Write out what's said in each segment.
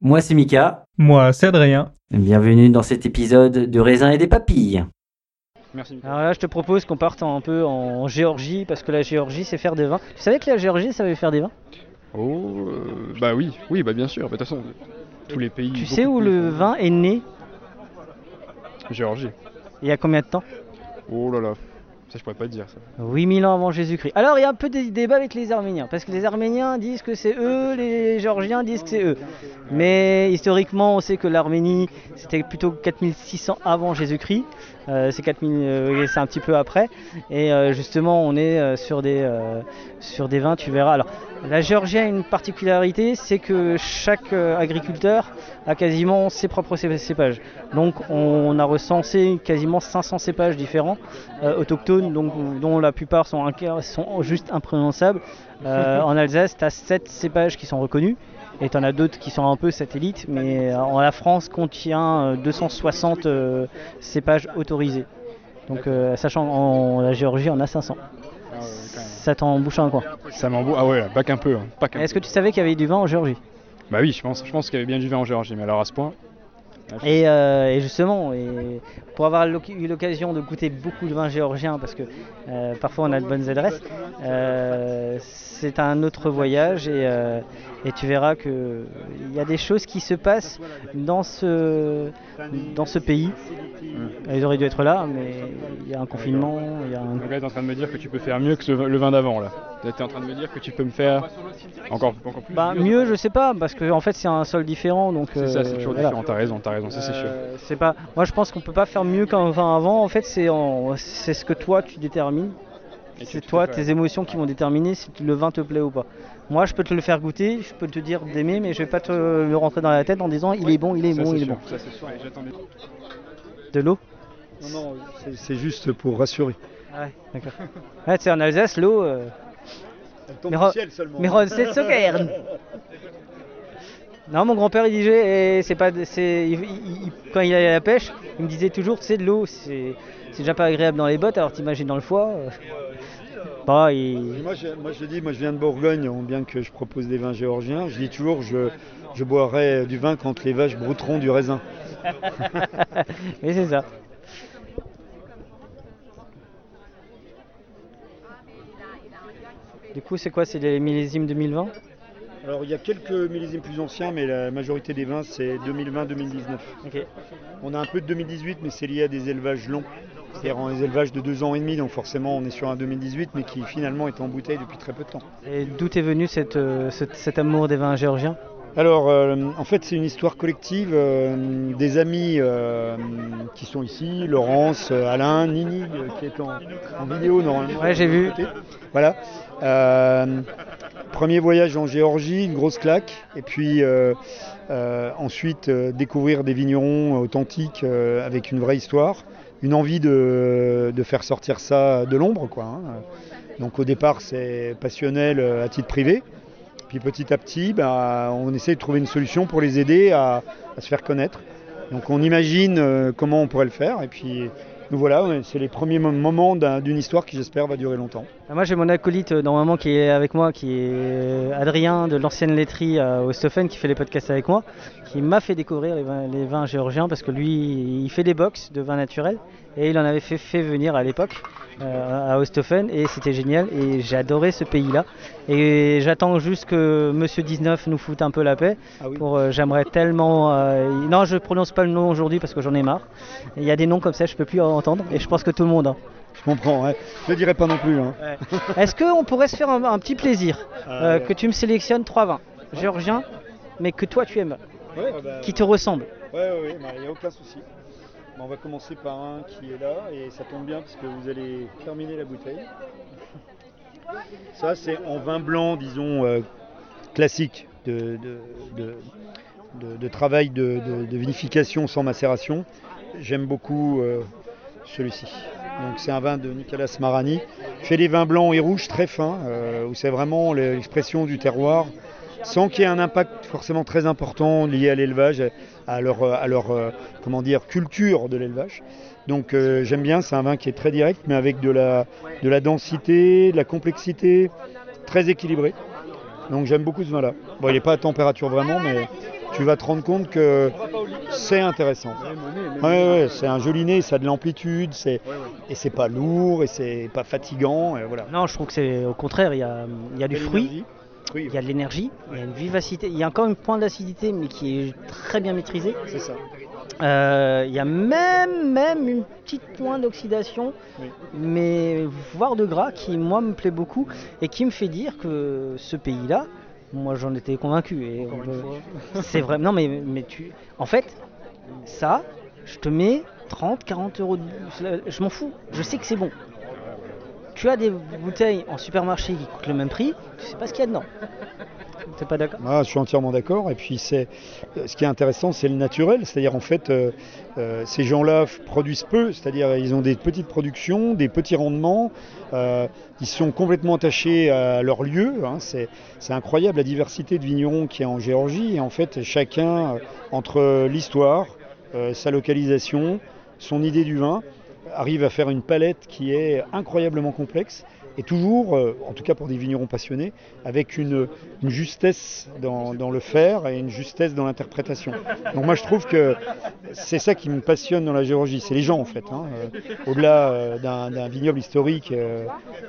Moi c'est Mika, Moi, c'est Adrien. bienvenue dans cet épisode de raisin et des papilles. Merci. Alors là, je te propose qu'on parte un peu en Géorgie, parce que la Géorgie, c'est faire des vins. Tu savais que la Géorgie, ça veut faire des vins? Oh, euh, bah oui, oui, bah bien sûr. Bah, De toute façon, tous les pays. Tu sais où plus- le vin est né? Géorgie. il y a combien de temps? Oh là là, ça je pourrais pas dire ça. 8000 ans avant Jésus-Christ. Alors, il y a un peu des débats avec les Arméniens, parce que les Arméniens disent que c'est eux, les Géorgiens disent que c'est eux. Mais historiquement, on sait que l'Arménie, c'était plutôt 4600 avant Jésus-Christ. Euh, c'est 4000, euh, c'est un petit peu après. Et euh, justement, on est sur des vins, tu verras. Alors, la Géorgie a une particularité, c'est que chaque agriculteur a quasiment ses propres cé- cépages. Donc, on a recensé quasiment 500 cépages différents autochtones, dont la plupart sont, sont juste imprononçables. En Alsace, tu as 7 cépages qui sont reconnus. Et tu en as d'autres qui sont un peu satellites, mais euh, en la France contient euh, 260 euh, cépages autorisés. Donc, euh, sachant en la Géorgie, on a 500. Ah ouais. Ça t'en bouche un coin. Ça m'embout. Ah ouais, pas qu'un peu. hein, Est-ce que tu savais qu'il y avait du vin en Géorgie? Bah oui, je pense, je pense qu'il y avait bien du vin en Géorgie, mais alors à ce point. et, euh, et justement, et pour avoir eu l'occasion de goûter beaucoup de vin géorgien, parce que euh, parfois on a de bonnes adresses, euh, c'est un autre voyage et, euh, et tu verras qu'il y a des choses qui se passent dans ce, dans ce pays. Ils auraient dû être là, mais il y a un confinement, il y a un... Donc là, t'es en train de me dire que tu peux faire mieux que le vin d'avant là. T'es en train de me dire que tu peux me faire encore, encore plus. Bah, mieux, je sais pas, parce que en fait c'est un sol différent, donc. C'est ça, c'est euh, toujours voilà. différent. T'as raison, t'as raison, ça c'est sûr. Euh, c'est pas. Moi, je pense qu'on peut pas faire mieux qu'un vin avant. En fait, c'est en... c'est ce que toi tu détermines. C'est toi, tes émotions qui vont déterminer si le vin te plaît ou pas. Moi, je peux te le faire goûter, je peux te dire d'aimer, mais je vais pas te le rentrer dans la tête en disant il est bon, il est Ça, bon, c'est il est sûr, bon. Ça c'est sûr. De l'eau Non, non, c'est- c'est juste pour rassurer. Ouais, d'accord. Ouais, tu sais, en Alsace, l'eau. euh, Elle tombe Mais du ciel seulement. mais c'est. Non, mon grand-père il disait, et c'est pas, c'est, quand il allait à la pêche, il me disait toujours, c'est de l'eau, c'est, c'est déjà pas agréable dans les bottes, alors t'imagines dans le foie. euh. Et Moi, je, moi, je dis, moi, je viens de Bourgogne, on- bien que je propose des vins géorgiens. Je dis toujours, je, je boirai du vin quand les vaches brouteront du raisin. Mais c'est ça. Du coup, c'est quoi C'est les millésimes 2020 Alors, il y a quelques millésimes plus anciens, mais la majorité des vins, c'est 2020-2019. Ok. On a un peu de 2018, mais c'est lié à des élevages longs. C'est-à-dire en des élevages de deux ans et demi, donc forcément on est sur un 2018, mais qui finalement est en bouteille depuis très peu de temps. Et d'où est venu cette, euh, cet, cet amour des vins géorgiens? Alors, euh, en fait, c'est une histoire collective euh, des amis euh, qui sont ici, Laurence, Alain, Nini, qui est en, en vidéo normalement. Ouais, j'ai vu. côté. Voilà. Premier voyage en Géorgie, une grosse claque. Et puis euh, euh, ensuite, euh, découvrir des vignerons authentiques avec une vraie histoire. Une envie de, faire sortir ça de l'ombre, hein. Donc au départ, c'est passionnel à titre privé. Puis petit à petit, bah, on essaie de trouver une solution pour les aider à, à se faire connaître. Donc on imagine comment on pourrait le faire. Et puis nous voilà, c'est les premiers mo- moments d'un- d'une histoire qui j'espère va durer longtemps. Ah, Moi j'ai mon acolyte euh, normalement qui est avec moi, qui est euh, Adrien de l'ancienne laiterie à Ostofen qui fait les podcasts avec moi, qui m'a fait découvrir les vins, géorgiens parce que lui il fait des box de vins naturels et il en avait fait venir à l'époque euh, à Ostofen et c'était génial et j'ai adoré ce pays là et j'attends juste que Monsieur 19 nous foute un peu la paix pour euh, j'aimerais tellement euh, non je prononce pas le nom aujourd'hui parce que j'en ai marre il y a des noms comme ça je peux plus entendre et je pense que tout le monde hein. Je comprends, ouais. je ne dirais pas non plus. hein. Est-ce qu'on pourrait se faire un, un petit plaisir Ah, ouais. que tu me sélectionnes trois vins géorgiens, mais que toi tu aimes, bah, qui te ressemblent? Ouais, bah, il n'y a aucun souci. On va commencer par un qui est là et ça tombe bien parce que vous allez terminer la bouteille. Ça, c'est en vin blanc, disons, euh, classique de, travail de, vinification sans macération. J'aime beaucoup euh, celui-ci. Donc, c'est un vin de Nicolas Marani. Fait des vins blancs et rouges très fins, euh, où c'est vraiment l'expression du terroir sans qu'il y ait un impact forcément très important lié à l'élevage, à leur, à leur euh, comment dire, culture de l'élevage. Donc euh, j'aime bien, c'est un vin qui est très direct, mais avec de la, de la densité, de la complexité, très équilibré. Donc j'aime beaucoup ce vin-là. Bon, il n'est pas à température vraiment, mais tu vas te rendre compte que c'est intéressant. Ouais, ouais, c'est un joli nez, ça a de l'amplitude, c'est, et c'est pas lourd, et c'est pas fatigant, et voilà. Non, je trouve que c'est au contraire, il y a, il y a du fruit. Oui, il y a de l'énergie, il y a une vivacité, il y a encore une pointe d'acidité, mais qui est très bien maîtrisée. c'est ça. Euh, il y a même, même une petite pointe d'oxydation, Oui. mais voire de gras, qui moi me plaît beaucoup et qui me fait dire que ce pays-là, moi j'en étais convaincu. Et c'est vrai. Non, mais, mais tu. En fait, ça, je te mets 30, 40 euros. De... Je m'en fous. Je sais que c'est bon. Tu as des bouteilles en supermarché qui coûtent le même prix, tu sais pas ce qu'il y a dedans. T'es pas d'accord? Ah, je suis entièrement d'accord. Et puis, c'est, euh, ce qui est intéressant, c'est le naturel. C'est-à-dire, en fait, euh, euh, ces gens-là produisent peu. C'est-à-dire, ils ont des petites productions, des petits rendements. ils sont complètement attachés à leur lieu. hein. C'est, c'est incroyable la diversité de vignerons qu'il y a en Géorgie. Et en fait, chacun, entre l'histoire, sa localisation, son idée du vin, arrive à faire une palette qui est incroyablement complexe et toujours, euh, en tout cas pour des vignerons passionnés, avec une, justesse dans, le faire et une justesse dans l'interprétation. Donc moi je trouve que c'est ça qui me passionne dans la Géorgie, c'est les gens en fait. hein. Euh, Au-delà euh, d'un vignoble historique,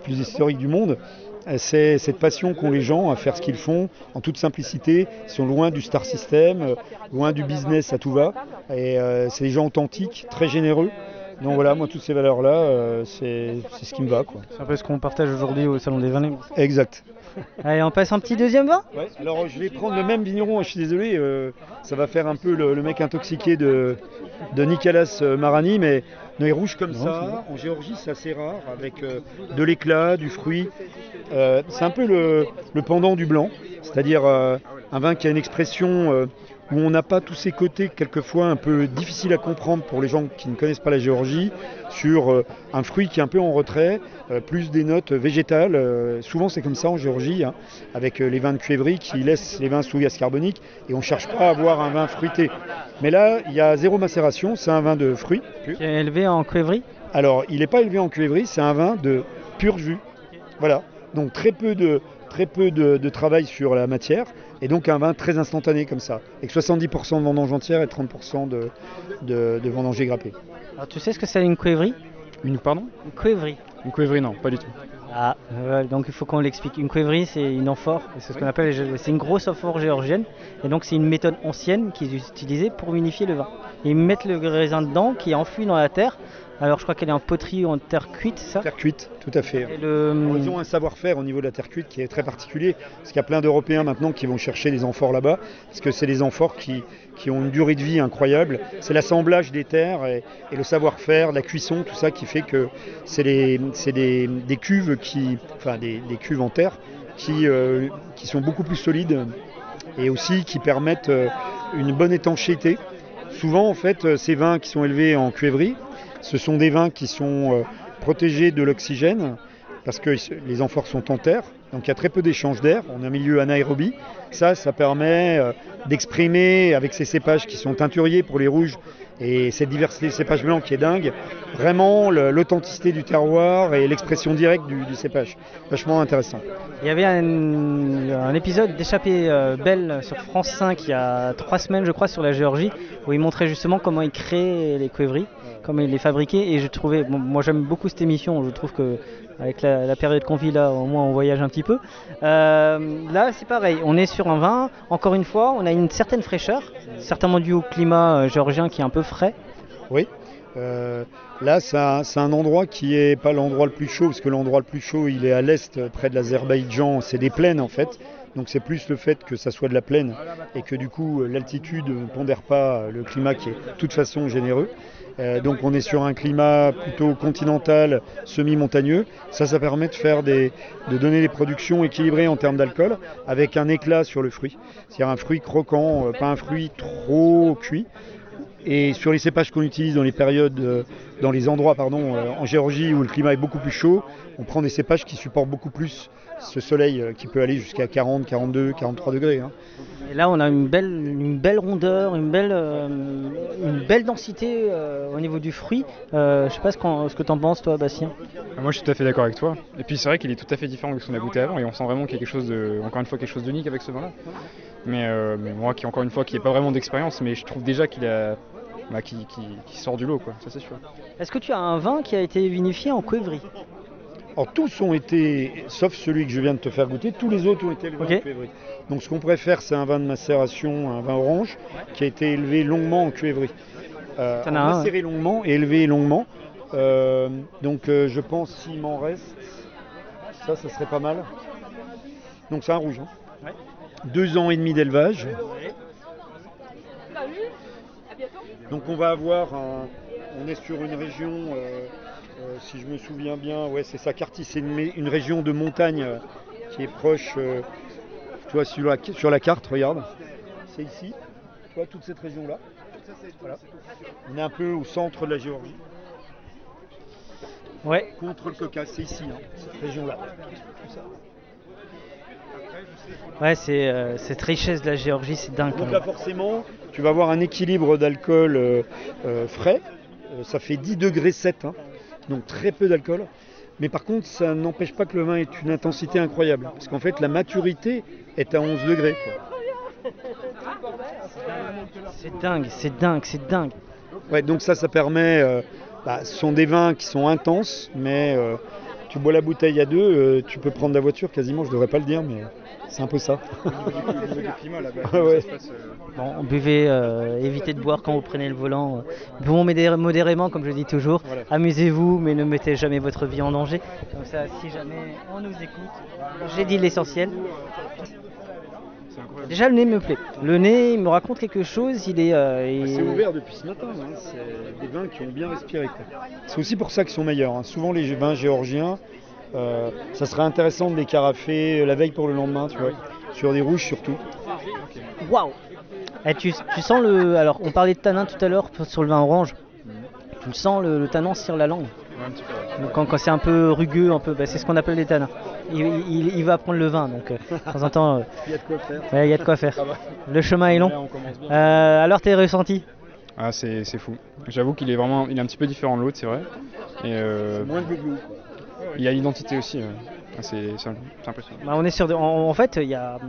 plus historique du monde, c'est cette passion qu'ont les gens à faire ce qu'ils font en toute simplicité. Ils sont loin du star system, loin du business à tout va. Et c'est des gens authentiques, très généreux. Donc voilà, moi toutes ces valeurs-là, euh, c'est c'est ce qui me va. Quoi. C'est un peu ce qu'on partage aujourd'hui au Salon des Vins. Exact. Allez, on passe un petit deuxième vin? Ouais, alors je vais prendre le même vigneron, je suis désolé, euh, ça va faire un peu le, le mec intoxiqué de, de Nicolas euh, Marani, mais les rouges comme ça, en Géorgie c'est assez rare, avec euh, de l'éclat, du fruit. Euh, c'est un peu le, le pendant du blanc, c'est-à-dire euh, un vin qui a une expression euh, où on n'a pas tous ces côtés quelquefois un peu difficiles à comprendre pour les gens qui ne connaissent pas la Géorgie, sur euh, un fruit qui est un peu en retrait, euh, plus des notes végétales. euh, souvent c'est comme ça en Géorgie, hein, avec les vins de cuivrerie qui laissent les vins sous gaz carbonique et on ne cherche pas à avoir un vin fruité. Mais là, il y a zéro macération, c'est un vin de fruits. qui est élevé en cuivrerie. Alors, il n'est pas élevé en cuivrerie, c'est un vin de pur jus. Voilà. Donc très peu de, très peu de, de travail sur la matière. Et donc un vin très instantané comme ça. Avec 70% de vendange entière et 30% de, de, de vendanger grappé. Alors tu sais ce que c'est une cuivrerie Une pardon? Une cuivrerie. Une cuivrerie, non, pas du tout. Ah, euh, donc il faut qu'on l'explique. Une cuivrerie, c'est une amphore, c'est ce qu'on appelle, c'est une grosse amphore géorgienne, et donc c'est une méthode ancienne qui est utilisée pour unifier le vin. Ils mettent le raisin dedans, qui est enfoui dans la terre, Alors je crois qu'elle est en poterie ou en terre cuite, ça Terre cuite, tout à fait. Et le- Ils ont un savoir-faire au niveau de la terre cuite qui est très particulier, parce qu'il y a plein d'Européens maintenant qui vont chercher des amphores là-bas, parce que c'est des amphores qui, qui ont une durée de vie incroyable. C'est l'assemblage des terres et, et le savoir-faire, la cuisson, tout ça qui fait que c'est les- c'est des, des cuves qui, enfin des, des cuves en terre qui, euh, qui sont beaucoup plus solides et aussi qui permettent euh, une bonne étanchéité. Souvent, en fait, euh, ces vins qui sont élevés en cuivrerie, ce sont des vins qui sont euh, protégés de l'oxygène parce que les amphores sont en terre, donc il y a très peu d'échange d'air, on a un milieu anaérobie. Ça, ça permet euh, d'exprimer avec ces cépages qui sont teinturiers pour les rouges et cette diversité de cépages blancs qui est dingue, vraiment l'authenticité du terroir et l'expression directe du, cépage. Vachement intéressant. Il y avait un, épisode d'échappée euh, belle sur France 5 il y a trois semaines, je crois, sur la Géorgie, où il montrait justement comment ils créaient les cuivreries, comment ils les fabriquaient. Et je trouvais, moi j'aime beaucoup cette émission, je trouve que avec la, période qu'on vit là, au moins on voyage un petit peu. Euh, là c'est pareil, on est sur un vin, encore une fois, on a une certaine fraîcheur, certainement dû au climat euh, géorgien qui est un peu frais. Oui. Euh, là, c'est un, endroit qui est pas l'endroit le plus chaud, parce que l'endroit le plus chaud, il est à l'est, près de l'Azerbaïdjan. C'est des plaines en fait. Donc c'est plus le fait que ça soit de la plaine et que du coup l'altitude ne pondère pas le climat qui est de toute façon généreux. Euh, donc on est sur un climat plutôt continental, semi-montagneux. Ça, ça permet de faire des, de donner des productions équilibrées en termes d'alcool, avec un éclat sur le fruit. C'est-à-dire un fruit croquant, euh, pas un fruit trop cuit. Et sur les cépages qu'on utilise dans les périodes, euh, dans les endroits pardon, euh, en Géorgie où le climat est beaucoup plus chaud, on prend des cépages qui supportent beaucoup plus ce soleil euh, qui peut aller jusqu'à 40, 42, 43 degrés. hein. Et là, on a une belle, une belle rondeur, une belle, euh, une belle densité euh, au niveau du fruit. Euh, je sais pas ce, ce que tu en penses, toi, Bastien. Ah, Moi je suis tout à fait d'accord avec toi. Et puis c'est vrai qu'il est tout à fait différent de ce qu'on a goûté avant et on sent vraiment qu'il y a quelque chose de, encore une fois quelque chose d'unique avec ce vin-là. Mais, euh, mais moi qui encore une fois qui n'ai pas vraiment d'expérience, mais je trouve déjà qu'il a, bah, qu'il sort du lot quoi, ça c'est sûr. Est-ce que tu as un vin qui a été vinifié en cuivrerie Alors tous ont été, sauf celui que je viens de te faire goûter, tous les autres ont été élevés en cuivrerie. Donc ce qu'on préfère, c'est un vin de macération, un vin orange, qui a été élevé longuement en cuivrerie. Euh, un, macéré longuement et élevé longuement. Euh, donc euh, je pense s'il m'en reste, ça, ça serait pas mal. Donc c'est un rouge. hein. Deux ans et demi d'élevage. Donc on va avoir un, on est sur une région, euh, euh, si je me souviens bien, ouais c'est ça, Carty, c'est une, région de montagne euh, qui est proche, euh, tu vois sur la, sur la carte, regarde, c'est ici, tu vois toute cette région là. Voilà. On est un peu au centre de la Géorgie. Ouais. Contre le Caucase, c'est ici, hein, cette région là. Ouais, c'est cette richesse de la Géorgie, c'est dingue. Donc là forcément, tu vas avoir un équilibre d'alcool frais. Ça fait 10 degrés 7, hein. Donc très peu d'alcool. Mais par contre, ça n'empêche pas que le vin ait une intensité incroyable. Parce qu'en fait, la maturité est à 11 degrés. C'est dingue, c'est dingue, c'est dingue. Ouais, donc ça, ça permet. euh, bah, ce sont des vins qui sont intenses, mais euh, tu bois la bouteille à deux, euh, tu peux prendre la voiture quasiment. Je devrais pas le dire, mais c'est un peu ça. Ah. Bon, buvez, euh, évitez de boire quand vous prenez le volant. Buvons modé- modérément, comme je dis toujours. Amusez-vous, mais ne mettez jamais votre vie en danger. Comme ça, si jamais on nous écoute, j'ai dit l'essentiel. Déjà, le nez me plaît. Le nez, il me raconte quelque chose. Il est. euh, il- C'est ouvert depuis ce matin, hein. c'est des vins qui ont bien respiré. C'est aussi pour ça qu'ils sont meilleurs. hein. Souvent les vins géorgiens, euh, ça serait intéressant de les carafer la veille pour le lendemain, tu vois, sur des rouges surtout. Waouh Eh, tu, tu sens le. Alors, on parlait de tanin tout à l'heure sur le vin orange. Tu le sens, le, le tanin sur la langue. Donc, quand, quand c'est un peu rugueux, un peu, bah, c'est ce qu'on appelle les tanins. Il, il- il va prendre le vin, donc euh, de temps en temps, euh, Il y a de quoi faire. ouais, il y a de quoi faire. Ça va. Le chemin est long. Là, on. Euh, alors, tes ressentis Ah c'est c'est fou. J'avoue qu'il est vraiment, il est un petit peu différent de l'autre, c'est vrai. Et euh, Moins de il y a l'identité aussi. Ah, c'est c'est c'est impressionnant. Bah, on est sur de- en, en fait, il y a,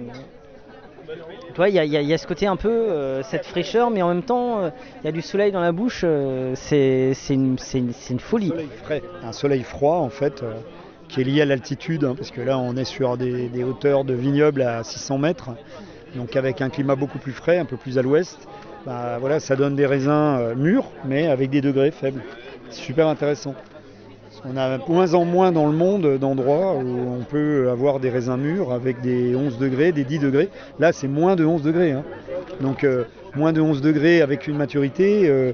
tu vois, il y a, il y y a ce côté un peu euh, cette fraîcheur, mais en même temps, euh, il y a du soleil dans la bouche. euh, c'est c'est une, c'est une- c'est une folie. soleil frais. Un soleil froid en fait, euh, qui est lié à l'altitude, hein, parce que là on est sur des, hauteurs de vignobles à 600 mètres, donc avec un climat beaucoup plus frais, un peu plus à l'ouest. Bah, voilà, ça donne des raisins euh, mûrs, mais avec des degrés faibles. C'est super intéressant. On a de moins en moins dans le monde d'endroits où on peut avoir des raisins mûrs avec des 11 degrés, des 10 degrés. Là, c'est moins de 11 degrés. hein. Donc, euh, moins de 11 degrés avec une maturité. euh,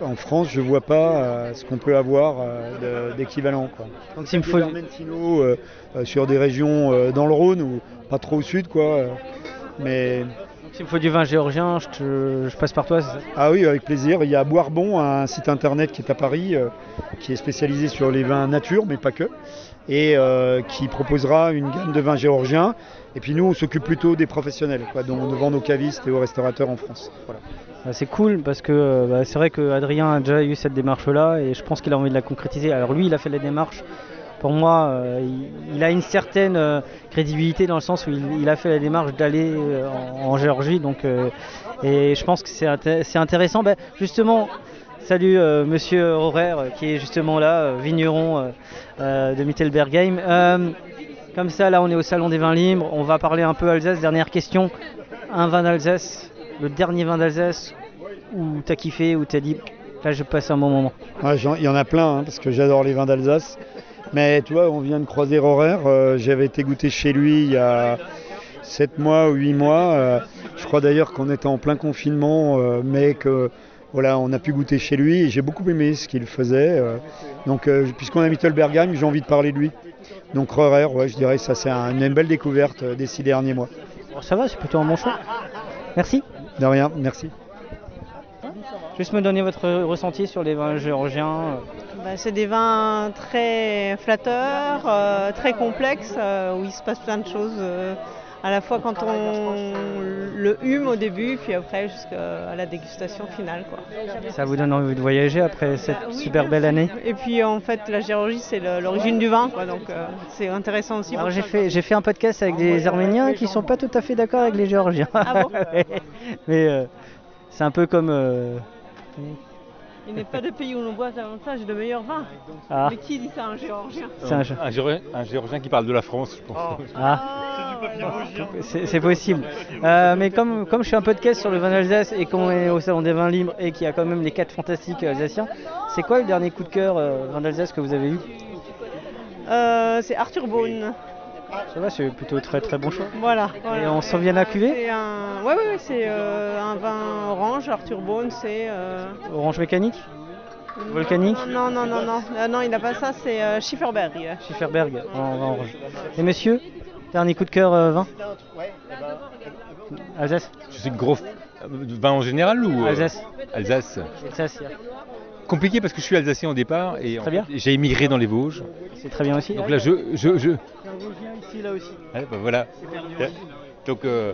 en France, je ne vois pas euh, ce qu'on peut avoir euh, d'équivalent. Donc s'il me faut... Euh, sur des régions euh, dans le Rhône ou pas trop au sud, quoi. mais S'il me faut du vin géorgien, je, te- je passe par toi, ça? Ah oui, avec plaisir. Il y a Boirbon, un site internet qui est à Paris, euh, qui est spécialisé sur les vins nature, mais pas que, et euh, qui proposera une gamme de vins géorgiens. Et puis nous, on s'occupe plutôt des professionnels, quoi, dont on vend aux cavistes et aux restaurateurs en France. Voilà. Bah, C'est cool parce que euh, bah, c'est vrai que Adrien a déjà eu cette démarche-là et je pense qu'il a envie de la concrétiser. Alors lui, il a fait la démarche. Pour moi, euh, il, a une certaine euh, crédibilité dans le sens où il, a fait la démarche d'aller en, Géorgie. Donc, et je pense que c'est inté- c'est intéressant. Bah, justement, salut Monsieur Horaire qui est justement là, vigneron de Mittelbergheim. Comme ça, là, on est au salon des vins libres. On va parler un peu Alsace. Dernière question. Un vin d'Alsace, le dernier vin d'Alsace où t'as kiffé, où t'as dit là je passe un bon moment. Ouais, Il y en a plein, hein, parce que j'adore les vins d'Alsace. Mais tu vois, on vient de croiser Horaire. euh, J'avais été goûter chez lui il y a 7 mois ou 8 mois. euh, je crois d'ailleurs qu'on était en plein confinement, euh, mais que voilà, on a pu goûter chez lui. Et j'ai beaucoup aimé ce qu'il faisait. donc, puisqu'on a Mittelbergheim, j'ai envie de parler de lui. Donc Horaire, ouais, je dirais ça c'est un- une belle découverte des six derniers mois. Ça va, c'est plutôt un bon choix. Merci. De rien, merci. Juste me donner votre ressenti sur les vins géorgiens. Bah, c'est des vins très flatteurs, euh, très complexes, euh, où il se passe plein de choses, euh, à la fois quand on le hume au début, puis après jusqu'à la dégustation finale. Quoi. Ça vous donne envie de voyager après cette Oui, super belle année? Et puis en fait, la Géorgie, c'est l'origine du vin, quoi, donc euh, c'est intéressant aussi. Alors j'ai fait, j'ai fait un podcast avec des Arméniens qui sont pas tout à fait d'accord avec les Géorgiens. Ah bon? Mais euh, c'est un peu comme... euh, Il n'est pas de pays où l'on boit davantage de meilleurs vins. Ah. Mais qui dit ça, un Géorgien C'est un Géorgien, un Géorgien qui parle de la France, je pense. Ah, c'est c'est possible. Euh, mais comme, comme je fais un podcast sur le vin d'Alsace et qu'on est au Salon des vins libres et qu'il y a quand même les quatre fantastiques alsaciens, c'est quoi le dernier coup de cœur euh, vin d'Alsace que vous avez eu? Euh, C'est Arthur Beaune. Ça va, c'est plutôt très très bon choix. Voilà. voilà. Et on s'en vient à la cuvée C'est un... Ouais, ouais, ouais, c'est euh, un vin orange. Arthur Beaune, c'est. euh, Orange mécanique Volcanique Non, non, non, non. Euh, non, il n'a pas ça, c'est euh, Schifferberg. Schifferberg en vin orange. Et monsieur, dernier coup de cœur euh, vin Alsace Je suis gros f- vin en général ou Alsace. Alsace. Alsace, yeah. Compliqué parce que je suis alsacien au départ et en fait, j'ai émigré dans les Vosges. c'est très bien aussi. Donc là, je, je, je... ici, là aussi. Ouais, bah voilà. Donc, euh,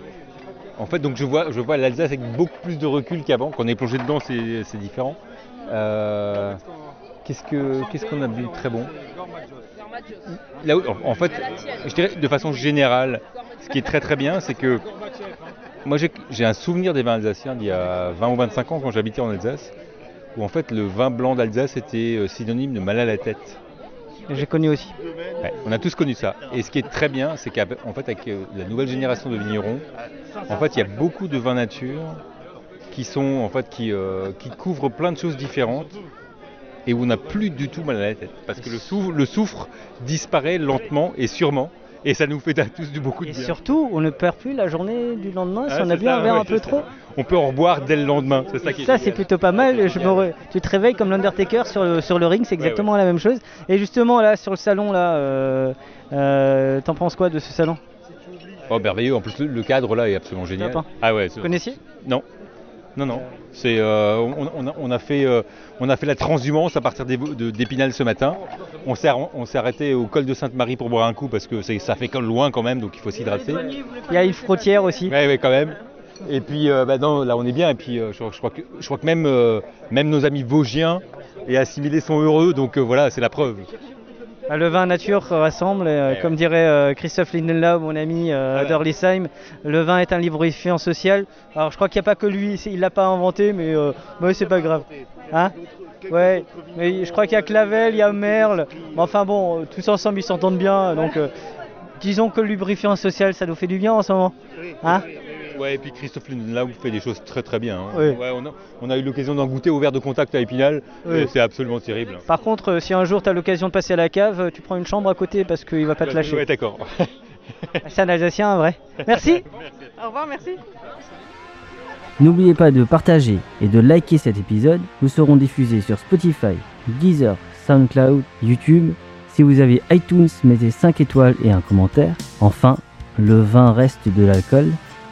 en fait, donc je vois, je vois l'Alsace avec beaucoup plus de recul qu'avant. Quand on est plongé dedans, c'est c'est différent. Euh, Qu'est-ce que qu'est-ce qu'on a vu de très bon? Là, où- en fait, je dirais de façon générale, ce qui est très très bien, c'est que moi j'ai j'ai un souvenir des vins alsaciens d'il y a 20 ou 25 ans quand j'habitais en Alsace, où en fait le vin blanc d'Alsace était euh, synonyme de mal à la tête. J'ai connu aussi. Ouais, on a tous connu ça. Et ce qui est très bien, c'est qu'en fait, avec euh, la nouvelle génération de vignerons, en fait, il y a beaucoup de vins nature qui sont, en fait, qui, euh, qui couvrent plein de choses différentes et où on n'a plus du tout mal à la tête. Parce que le soufre disparaît lentement et sûrement. Et ça nous fait à tous du beaucoup de Et bien. surtout, on ne perd plus la journée du lendemain si Ah, on a bu un verre ouais, un peu ça. trop. On peut en revoir dès le lendemain. C'est ça qui Ça, c'est plutôt pas mal. Je me re- Tu te réveilles comme l'Undertaker sur le, sur le ring, c'est exactement la même chose. Et justement, là, sur le salon, là, euh, euh, t'en penses quoi de ce salon? Oh, merveilleux. En plus, le, cadre là est absolument génial. Hein. Ah ouais. Vous connaissiez? Non. Non, non. C'est, euh, on, on a, on a fait, euh, on a fait la transhumance à partir d'Épinal ce matin. On s'est, on s'est arrêté au col de Sainte-Marie pour boire un coup parce que ça fait quand loin quand même, donc il faut s'hydrater. Il y a une frontière aussi. Ouais, quand même. Et puis, euh, bah non, là on est bien. Et puis, euh, je, je crois que, je crois que même, même nos amis vosgiens et assimilés sont heureux. Donc voilà, c'est la preuve. Ah, Le vin nature rassemble, euh, comme dirait euh, Christophe Lindenlau, mon ami euh, Voilà. d'Orlisheim, le vin est un lubrifiant social. Alors je crois qu'il n'y a pas que lui, il l'a pas inventé, mais, mais c'est pas grave. Hein? Ouais, mais je crois qu'il y a Clavel, il y a Merle, mais enfin bon, tous ensemble ils s'entendent bien, donc euh, disons que le lubrifiant social ça nous fait du bien en ce moment. Hein? Ouais, et puis Christophe Lindenlaub fait des choses très très bien. hein. Oui. Ouais, on, a, on a eu l'occasion d'en goûter au verre de contact à Épinal, Oui. et c'est absolument terrible. Par contre, euh, si un jour tu as l'occasion de passer à la cave, tu prends une chambre à côté parce qu'il va pas te lâcher. Ouais, d'accord. C'est un Alsacien, vrai. Merci. Au revoir, merci. N'oubliez pas de partager et de liker cet épisode. Nous serons diffusés sur Spotify, Deezer, SoundCloud, YouTube. Si vous avez iTunes, mettez 5 étoiles et un commentaire. Enfin, le vin reste de l'alcool.